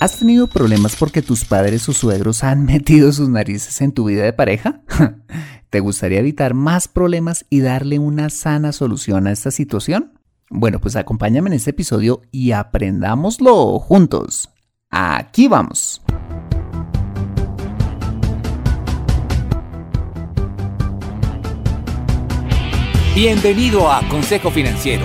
¿Has tenido problemas porque tus padres o suegros han metido sus narices en tu vida de pareja? ¿Te gustaría evitar más problemas y darle una sana solución a esta situación? Bueno, pues acompáñame en este episodio y aprendámoslo juntos. Aquí vamos. Bienvenido a Consejo Financiero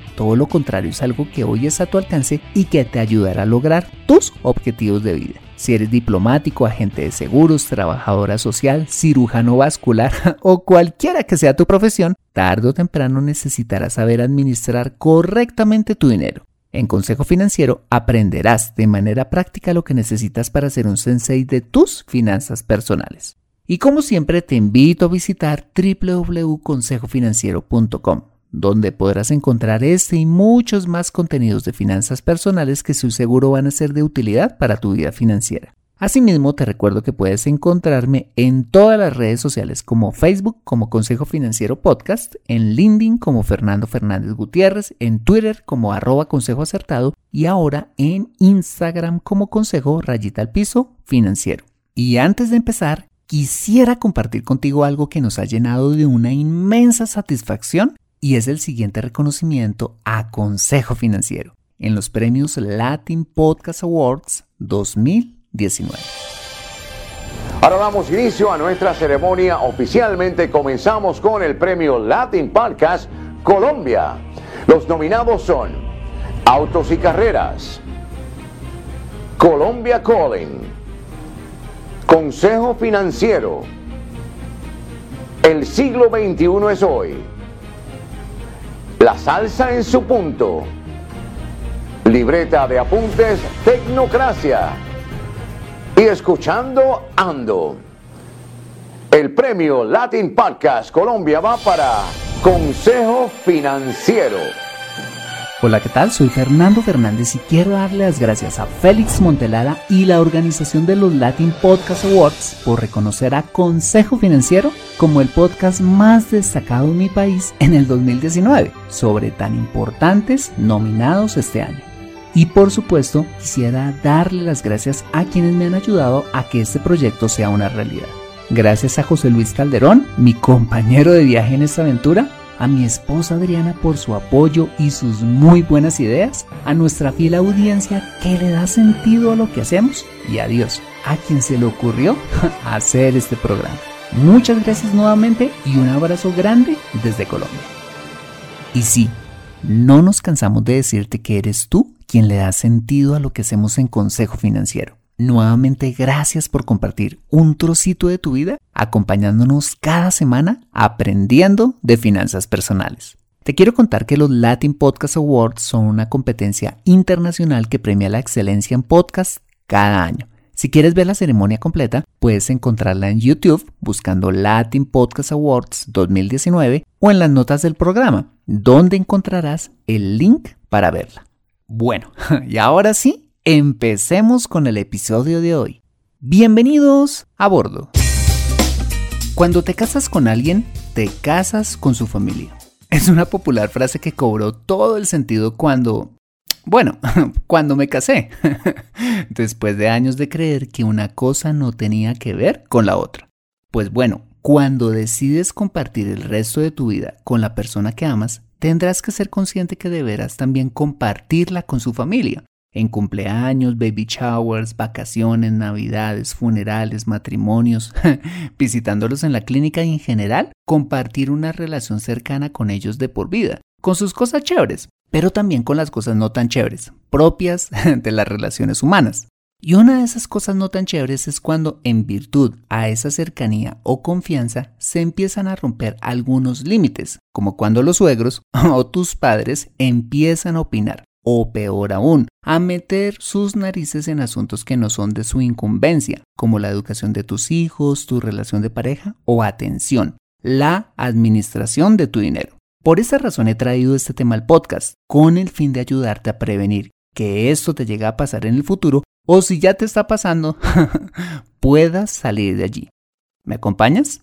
todo lo contrario, es algo que hoy es a tu alcance y que te ayudará a lograr tus objetivos de vida. Si eres diplomático, agente de seguros, trabajadora social, cirujano vascular o cualquiera que sea tu profesión, tarde o temprano necesitarás saber administrar correctamente tu dinero. En Consejo Financiero aprenderás de manera práctica lo que necesitas para ser un sensei de tus finanzas personales. Y como siempre te invito a visitar www.consejofinanciero.com donde podrás encontrar este y muchos más contenidos de finanzas personales que su seguro van a ser de utilidad para tu vida financiera. Asimismo, te recuerdo que puedes encontrarme en todas las redes sociales como Facebook como Consejo Financiero Podcast, en LinkedIn como Fernando Fernández Gutiérrez, en Twitter como arroba Consejo Acertado y ahora en Instagram como Consejo Rayita al Piso Financiero. Y antes de empezar, quisiera compartir contigo algo que nos ha llenado de una inmensa satisfacción y es el siguiente reconocimiento a Consejo Financiero en los premios Latin Podcast Awards 2019. Ahora damos inicio a nuestra ceremonia. Oficialmente comenzamos con el premio Latin Podcast Colombia. Los nominados son Autos y Carreras, Colombia Calling, Consejo Financiero, El siglo XXI es hoy la salsa en su punto. Libreta de apuntes Tecnocracia. Y escuchando Ando. El premio Latin Podcast Colombia va para Consejo Financiero. Hola, ¿qué tal? Soy Fernando Fernández y quiero darle las gracias a Félix Montelara y la organización de los Latin Podcast Awards por reconocer a Consejo Financiero como el podcast más destacado en mi país en el 2019 sobre tan importantes nominados este año. Y por supuesto, quisiera darle las gracias a quienes me han ayudado a que este proyecto sea una realidad. Gracias a José Luis Calderón, mi compañero de viaje en esta aventura, a mi esposa Adriana por su apoyo y sus muy buenas ideas, a nuestra fiel audiencia que le da sentido a lo que hacemos y a Dios, a quien se le ocurrió hacer este programa. Muchas gracias nuevamente y un abrazo grande desde Colombia. Y sí, no nos cansamos de decirte que eres tú quien le da sentido a lo que hacemos en Consejo Financiero. Nuevamente, gracias por compartir un trocito de tu vida acompañándonos cada semana aprendiendo de finanzas personales. Te quiero contar que los Latin Podcast Awards son una competencia internacional que premia la excelencia en podcast cada año. Si quieres ver la ceremonia completa, puedes encontrarla en YouTube buscando Latin Podcast Awards 2019 o en las notas del programa, donde encontrarás el link para verla. Bueno, y ahora sí, Empecemos con el episodio de hoy. Bienvenidos a bordo. Cuando te casas con alguien, te casas con su familia. Es una popular frase que cobró todo el sentido cuando... Bueno, cuando me casé. Después de años de creer que una cosa no tenía que ver con la otra. Pues bueno, cuando decides compartir el resto de tu vida con la persona que amas, tendrás que ser consciente que deberás también compartirla con su familia. En cumpleaños, baby showers, vacaciones, navidades, funerales, matrimonios, visitándolos en la clínica y en general, compartir una relación cercana con ellos de por vida, con sus cosas chéveres, pero también con las cosas no tan chéveres, propias de las relaciones humanas. Y una de esas cosas no tan chéveres es cuando, en virtud a esa cercanía o confianza, se empiezan a romper algunos límites, como cuando los suegros o tus padres empiezan a opinar, o peor aún, a meter sus narices en asuntos que no son de su incumbencia, como la educación de tus hijos, tu relación de pareja o atención, la administración de tu dinero. Por esa razón he traído este tema al podcast, con el fin de ayudarte a prevenir que esto te llegue a pasar en el futuro o si ya te está pasando, puedas salir de allí. ¿Me acompañas?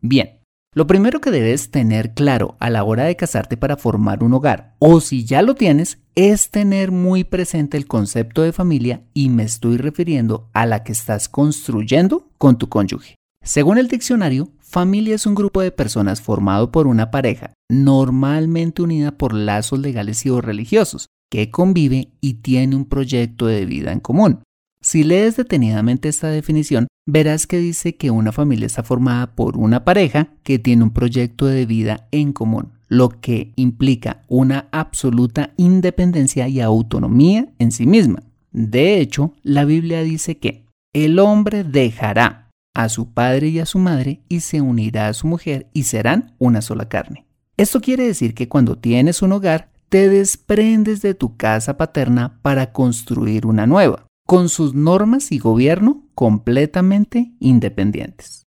Bien, lo primero que debes tener claro a la hora de casarte para formar un hogar, o si ya lo tienes, es tener muy presente el concepto de familia y me estoy refiriendo a la que estás construyendo con tu cónyuge. Según el diccionario, familia es un grupo de personas formado por una pareja, normalmente unida por lazos legales y o religiosos, que convive y tiene un proyecto de vida en común. Si lees detenidamente esta definición, verás que dice que una familia está formada por una pareja que tiene un proyecto de vida en común, lo que implica una absoluta independencia y autonomía en sí misma. De hecho, la Biblia dice que el hombre dejará a su padre y a su madre y se unirá a su mujer y serán una sola carne. Esto quiere decir que cuando tienes un hogar, te desprendes de tu casa paterna para construir una nueva, con sus normas y gobierno completamente independientes.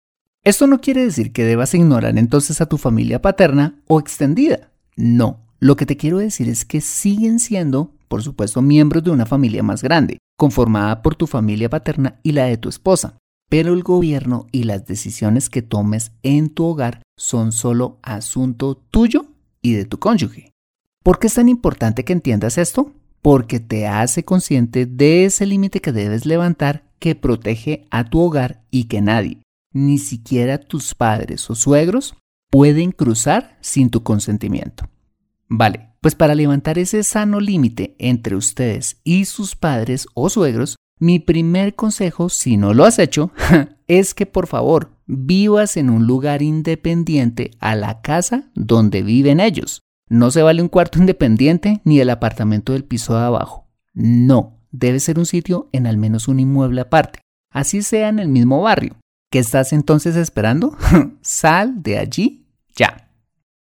Esto no quiere decir que debas ignorar entonces a tu familia paterna o extendida. No, lo que te quiero decir es que siguen siendo, por supuesto, miembros de una familia más grande, conformada por tu familia paterna y la de tu esposa. Pero el gobierno y las decisiones que tomes en tu hogar son solo asunto tuyo y de tu cónyuge. ¿Por qué es tan importante que entiendas esto? Porque te hace consciente de ese límite que debes levantar que protege a tu hogar y que nadie, ni siquiera tus padres o suegros, pueden cruzar sin tu consentimiento. Vale, pues para levantar ese sano límite entre ustedes y sus padres o suegros, mi primer consejo, si no lo has hecho, es que por favor vivas en un lugar independiente a la casa donde viven ellos. No se vale un cuarto independiente ni el apartamento del piso de abajo. No, debe ser un sitio en al menos un inmueble aparte, así sea en el mismo barrio. ¿Qué estás entonces esperando? Sal de allí ya.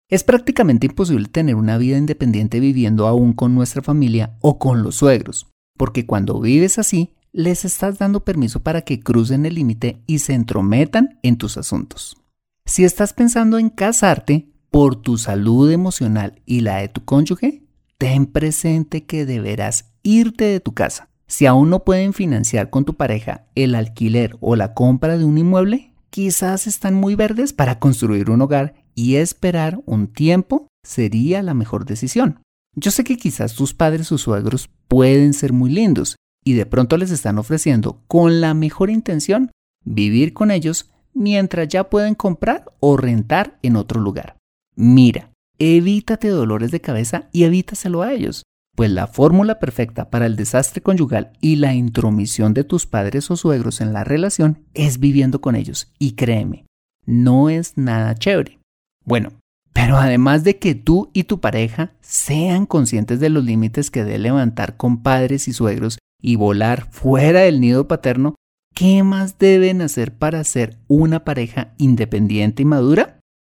Es prácticamente imposible tener una vida independiente viviendo aún con nuestra familia o con los suegros, porque cuando vives así, les estás dando permiso para que crucen el límite y se entrometan en tus asuntos. Si estás pensando en casarte, por tu salud emocional y la de tu cónyuge, ten presente que deberás irte de tu casa. Si aún no pueden financiar con tu pareja el alquiler o la compra de un inmueble, quizás están muy verdes para construir un hogar y esperar un tiempo sería la mejor decisión. Yo sé que quizás tus padres o suegros pueden ser muy lindos y de pronto les están ofreciendo con la mejor intención vivir con ellos mientras ya pueden comprar o rentar en otro lugar. Mira, evítate dolores de cabeza y evítaselo a ellos, pues la fórmula perfecta para el desastre conyugal y la intromisión de tus padres o suegros en la relación es viviendo con ellos. Y créeme, no es nada chévere. Bueno, pero además de que tú y tu pareja sean conscientes de los límites que debe levantar con padres y suegros y volar fuera del nido paterno, ¿qué más deben hacer para ser una pareja independiente y madura?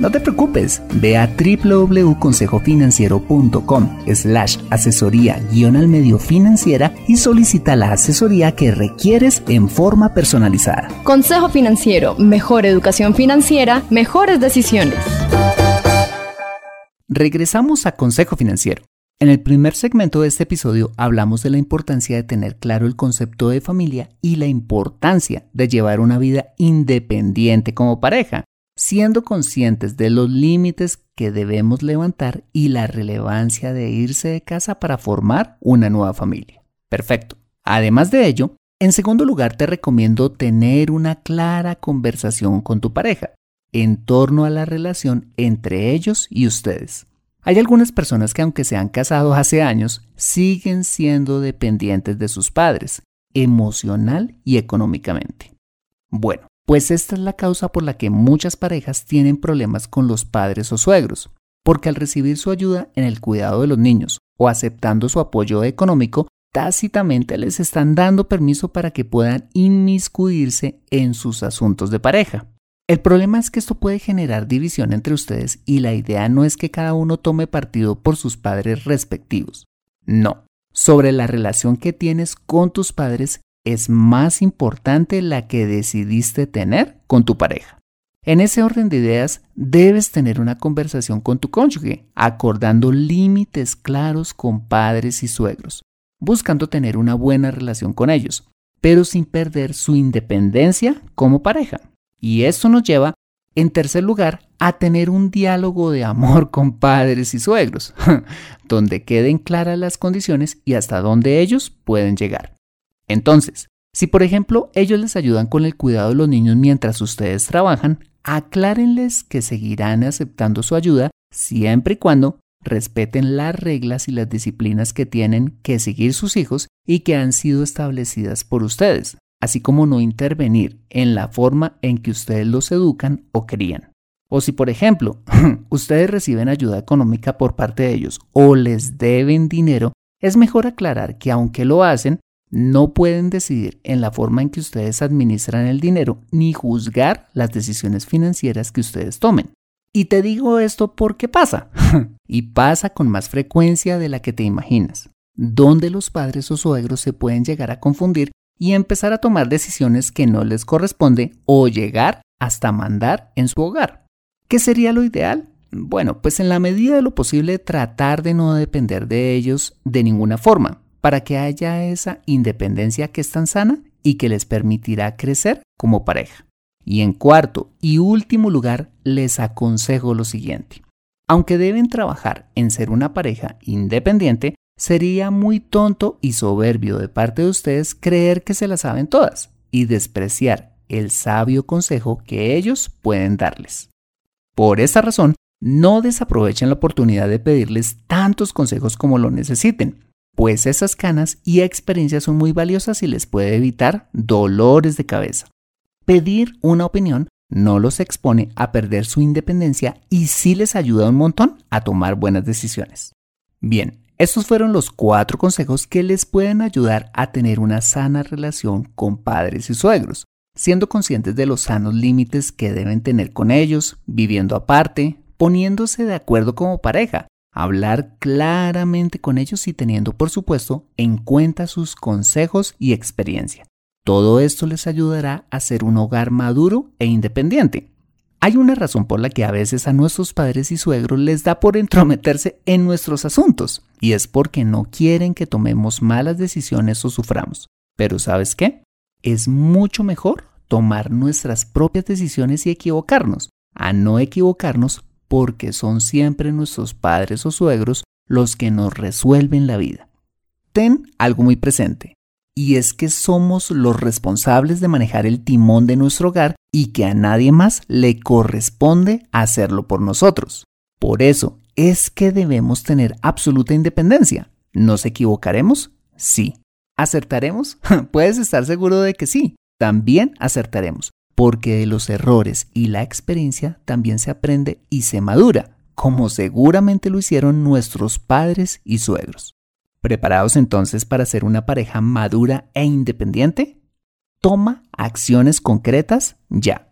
no te preocupes, ve a www.consejofinanciero.com slash asesoría guion al medio financiera y solicita la asesoría que requieres en forma personalizada. Consejo Financiero, mejor educación financiera, mejores decisiones. Regresamos a Consejo Financiero. En el primer segmento de este episodio hablamos de la importancia de tener claro el concepto de familia y la importancia de llevar una vida independiente como pareja, siendo conscientes de los límites que debemos levantar y la relevancia de irse de casa para formar una nueva familia. Perfecto. Además de ello, en segundo lugar te recomiendo tener una clara conversación con tu pareja en torno a la relación entre ellos y ustedes. Hay algunas personas que aunque se han casado hace años, siguen siendo dependientes de sus padres, emocional y económicamente. Bueno, pues esta es la causa por la que muchas parejas tienen problemas con los padres o suegros, porque al recibir su ayuda en el cuidado de los niños o aceptando su apoyo económico, tácitamente les están dando permiso para que puedan inmiscuirse en sus asuntos de pareja. El problema es que esto puede generar división entre ustedes y la idea no es que cada uno tome partido por sus padres respectivos. No, sobre la relación que tienes con tus padres es más importante la que decidiste tener con tu pareja. En ese orden de ideas, debes tener una conversación con tu cónyuge, acordando límites claros con padres y suegros, buscando tener una buena relación con ellos, pero sin perder su independencia como pareja. Y esto nos lleva, en tercer lugar, a tener un diálogo de amor con padres y suegros, donde queden claras las condiciones y hasta dónde ellos pueden llegar. Entonces, si por ejemplo ellos les ayudan con el cuidado de los niños mientras ustedes trabajan, aclárenles que seguirán aceptando su ayuda siempre y cuando respeten las reglas y las disciplinas que tienen que seguir sus hijos y que han sido establecidas por ustedes así como no intervenir en la forma en que ustedes los educan o crían. O si, por ejemplo, ustedes reciben ayuda económica por parte de ellos o les deben dinero, es mejor aclarar que aunque lo hacen, no pueden decidir en la forma en que ustedes administran el dinero ni juzgar las decisiones financieras que ustedes tomen. Y te digo esto porque pasa, y pasa con más frecuencia de la que te imaginas, donde los padres o suegros se pueden llegar a confundir y empezar a tomar decisiones que no les corresponde o llegar hasta mandar en su hogar. ¿Qué sería lo ideal? Bueno, pues en la medida de lo posible tratar de no depender de ellos de ninguna forma, para que haya esa independencia que es tan sana y que les permitirá crecer como pareja. Y en cuarto y último lugar, les aconsejo lo siguiente. Aunque deben trabajar en ser una pareja independiente, Sería muy tonto y soberbio de parte de ustedes creer que se las saben todas y despreciar el sabio consejo que ellos pueden darles. Por esa razón, no desaprovechen la oportunidad de pedirles tantos consejos como lo necesiten, pues esas canas y experiencias son muy valiosas y les puede evitar dolores de cabeza. Pedir una opinión no los expone a perder su independencia y sí les ayuda un montón a tomar buenas decisiones. Bien, estos fueron los cuatro consejos que les pueden ayudar a tener una sana relación con padres y suegros, siendo conscientes de los sanos límites que deben tener con ellos, viviendo aparte, poniéndose de acuerdo como pareja, hablar claramente con ellos y teniendo por supuesto en cuenta sus consejos y experiencia. Todo esto les ayudará a ser un hogar maduro e independiente, hay una razón por la que a veces a nuestros padres y suegros les da por entrometerse en nuestros asuntos, y es porque no quieren que tomemos malas decisiones o suframos. Pero ¿sabes qué? Es mucho mejor tomar nuestras propias decisiones y equivocarnos, a no equivocarnos porque son siempre nuestros padres o suegros los que nos resuelven la vida. Ten algo muy presente y es que somos los responsables de manejar el timón de nuestro hogar y que a nadie más le corresponde hacerlo por nosotros. Por eso es que debemos tener absoluta independencia. ¿Nos equivocaremos? Sí. ¿Acertaremos? Puedes estar seguro de que sí. También acertaremos, porque de los errores y la experiencia también se aprende y se madura, como seguramente lo hicieron nuestros padres y suegros. ¿Preparados entonces para ser una pareja madura e independiente? Toma acciones concretas ya.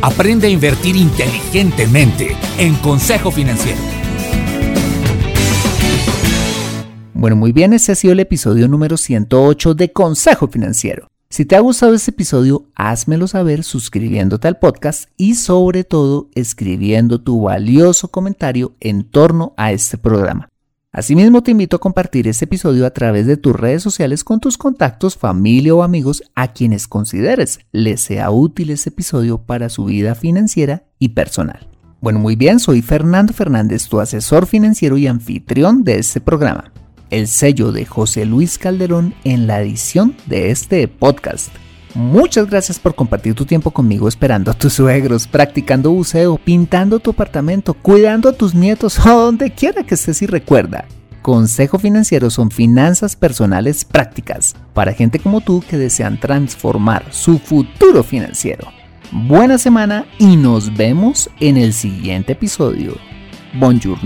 Aprende a invertir inteligentemente en Consejo Financiero. Bueno, muy bien, ese ha sido el episodio número 108 de Consejo Financiero. Si te ha gustado este episodio, házmelo saber suscribiéndote al podcast y sobre todo escribiendo tu valioso comentario en torno a este programa. Asimismo, te invito a compartir este episodio a través de tus redes sociales con tus contactos, familia o amigos a quienes consideres les sea útil este episodio para su vida financiera y personal. Bueno, muy bien, soy Fernando Fernández, tu asesor financiero y anfitrión de este programa. El sello de José Luis Calderón en la edición de este podcast. Muchas gracias por compartir tu tiempo conmigo esperando a tus suegros, practicando buceo, pintando tu apartamento, cuidando a tus nietos o donde quiera que estés y recuerda. Consejo Financiero son finanzas personales prácticas para gente como tú que desean transformar su futuro financiero. Buena semana y nos vemos en el siguiente episodio. Bonjour.